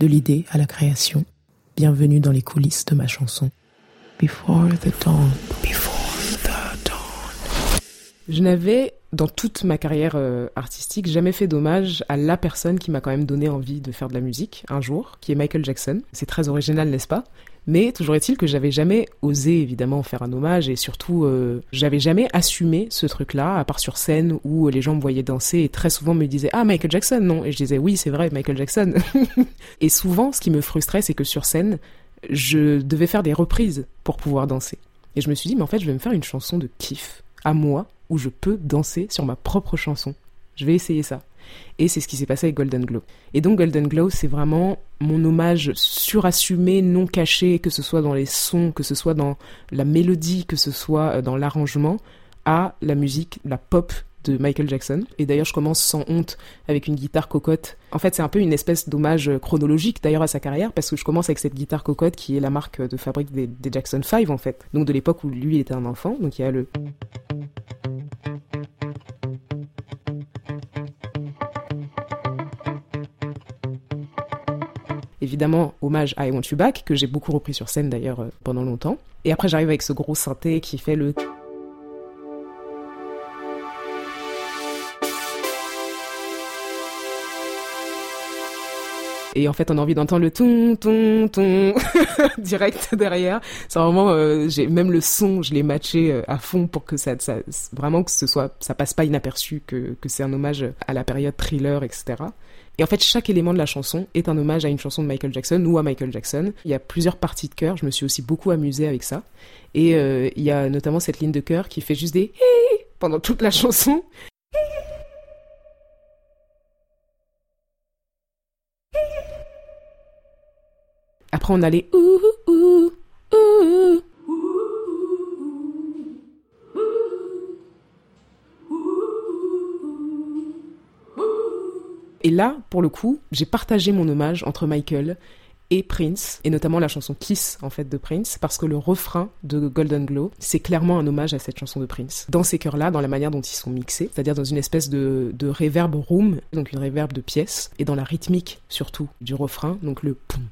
de l'idée à la création. Bienvenue dans les coulisses de ma chanson. Before the dawn, before the dawn. Je n'avais, dans toute ma carrière euh, artistique, jamais fait d'hommage à la personne qui m'a quand même donné envie de faire de la musique un jour, qui est Michael Jackson. C'est très original, n'est-ce pas? Mais toujours est-il que j'avais jamais osé évidemment faire un hommage et surtout euh, j'avais jamais assumé ce truc-là, à part sur scène où les gens me voyaient danser et très souvent me disaient ah Michael Jackson non et je disais oui c'est vrai Michael Jackson et souvent ce qui me frustrait c'est que sur scène je devais faire des reprises pour pouvoir danser et je me suis dit mais en fait je vais me faire une chanson de kiff à moi où je peux danser sur ma propre chanson. Je vais essayer ça. Et c'est ce qui s'est passé avec Golden Glow. Et donc Golden Glow, c'est vraiment mon hommage surassumé, non caché, que ce soit dans les sons, que ce soit dans la mélodie, que ce soit euh, dans l'arrangement, à la musique, la pop de Michael Jackson. Et d'ailleurs, je commence sans honte avec une guitare cocotte. En fait, c'est un peu une espèce d'hommage chronologique d'ailleurs à sa carrière parce que je commence avec cette guitare cocotte qui est la marque de fabrique des, des Jackson 5 en fait. Donc de l'époque où lui était un enfant. Donc il y a le évidemment hommage à I Want You Back, que j'ai beaucoup repris sur scène d'ailleurs euh, pendant longtemps. Et après j'arrive avec ce gros synthé qui fait le... Et en fait, on a envie d'entendre le ton, ton, ton direct derrière. C'est vraiment, euh, j'ai même le son, je l'ai matché euh, à fond pour que ça, ça, vraiment que ce soit, ça passe pas inaperçu, que, que c'est un hommage à la période thriller, etc. Et en fait, chaque élément de la chanson est un hommage à une chanson de Michael Jackson ou à Michael Jackson. Il y a plusieurs parties de chœur, je me suis aussi beaucoup amusée avec ça. Et euh, il y a notamment cette ligne de chœur qui fait juste des pendant toute la chanson. Après, on a les ouh, Et là, pour le coup, j'ai partagé mon hommage entre Michael et Prince, et notamment la chanson Kiss, en fait, de Prince, parce que le refrain de Golden Glow, c'est clairement un hommage à cette chanson de Prince. Dans ces chœurs-là, dans la manière dont ils sont mixés, c'est-à-dire dans une espèce de, de reverb room, donc une reverb de pièce, et dans la rythmique, surtout, du refrain, donc le poum,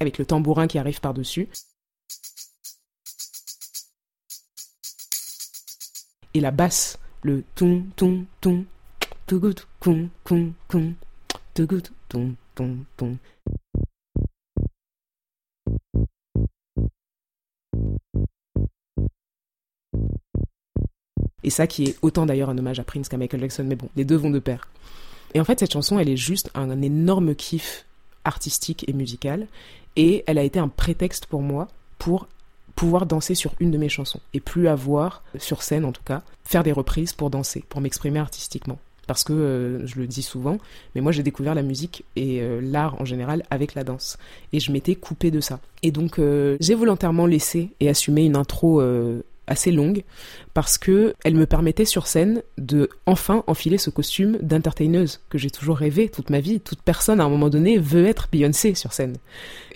avec le tambourin qui arrive par-dessus. Et la basse, le ton ton ton tout con con con ton ton ton. Et ça qui est autant d'ailleurs un hommage à Prince qu'à Michael Jackson, mais bon, les deux vont de pair. Et en fait, cette chanson, elle est juste un énorme kiff artistique et musical, et elle a été un prétexte pour moi pour pouvoir danser sur une de mes chansons et plus avoir, sur scène en tout cas, faire des reprises pour danser, pour m'exprimer artistiquement. Parce que, euh, je le dis souvent, mais moi j'ai découvert la musique et euh, l'art en général avec la danse. Et je m'étais coupée de ça. Et donc euh, j'ai volontairement laissé et assumé une intro assez longue parce que elle me permettait sur scène de enfin enfiler ce costume d'entertaineuse que j'ai toujours rêvé toute ma vie. Toute personne à un moment donné veut être Beyoncé sur scène.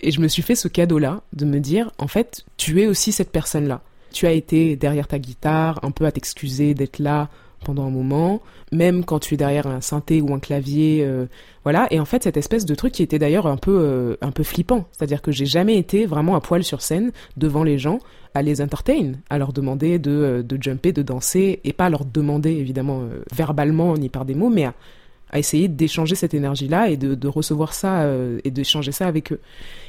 Et je me suis fait ce cadeau-là de me dire en fait, tu es aussi cette personne-là. Tu as été derrière ta guitare, un peu à t'excuser d'être là pendant un moment, même quand tu es derrière un synthé ou un clavier, euh, voilà. Et en fait, cette espèce de truc qui était d'ailleurs un peu, euh, un peu flippant, c'est-à-dire que j'ai jamais été vraiment à poil sur scène devant les gens à les entertain, à leur demander de, euh, de jumper, de danser, et pas à leur demander évidemment verbalement ni par des mots, mais à, essayer d'échanger cette énergie-là et de, de recevoir ça et d'échanger ça avec eux.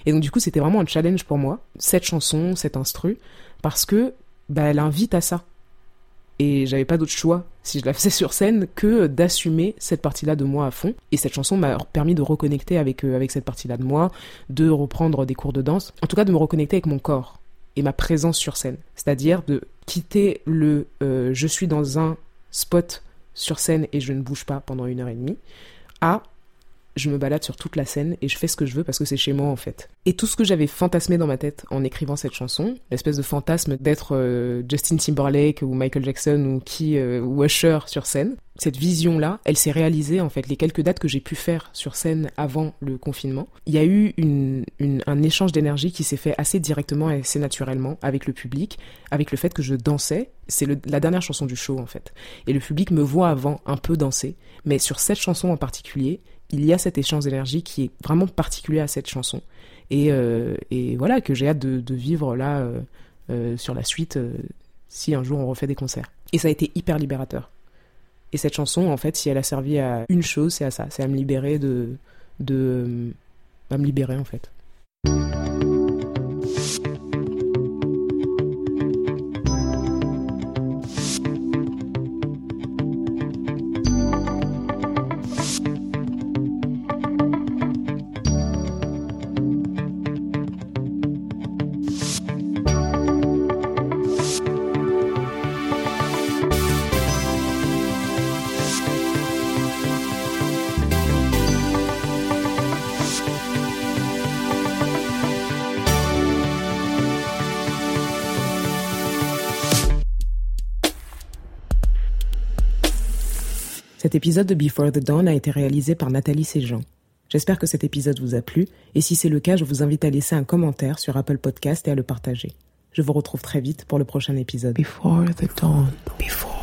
Et donc du coup, c'était vraiment un challenge pour moi, cette chanson, cet instru, parce que bah, elle invite à ça et j'avais pas d'autre choix si je la faisais sur scène que d'assumer cette partie-là de moi à fond. Et cette chanson m'a permis de reconnecter avec, euh, avec cette partie-là de moi, de reprendre des cours de danse, en tout cas de me reconnecter avec mon corps et ma présence sur scène. C'est-à-dire de quitter le euh, je suis dans un spot sur scène et je ne bouge pas pendant une heure et demie à je me balade sur toute la scène et je fais ce que je veux parce que c'est chez moi en fait. Et tout ce que j'avais fantasmé dans ma tête en écrivant cette chanson, l'espèce de fantasme d'être euh, Justin Timberlake ou Michael Jackson ou qui euh, ou Usher sur scène, cette vision-là, elle s'est réalisée en fait. Les quelques dates que j'ai pu faire sur scène avant le confinement, il y a eu un échange d'énergie qui s'est fait assez directement et assez naturellement avec le public, avec le fait que je dansais. C'est la dernière chanson du show en fait. Et le public me voit avant un peu danser, mais sur cette chanson en particulier, il y a cet échange d'énergie qui est vraiment particulier à cette chanson. Et, euh, et voilà, que j'ai hâte de, vivre là euh, euh, sur la suite si un jour on refait des concerts. Et ça a été hyper libérateur. Et cette chanson, en fait, si elle a servi à une chose, c'est à ça, c'est à me libérer de, de, à me libérer en fait. Cet épisode de Before the Dawn a été réalisé par Nathalie Séjean. J'espère que cet épisode vous a plu, et si c'est le cas, je vous invite à laisser un commentaire sur Apple Podcast et à le partager. Je vous retrouve très vite pour le prochain épisode. Before the dawn. Before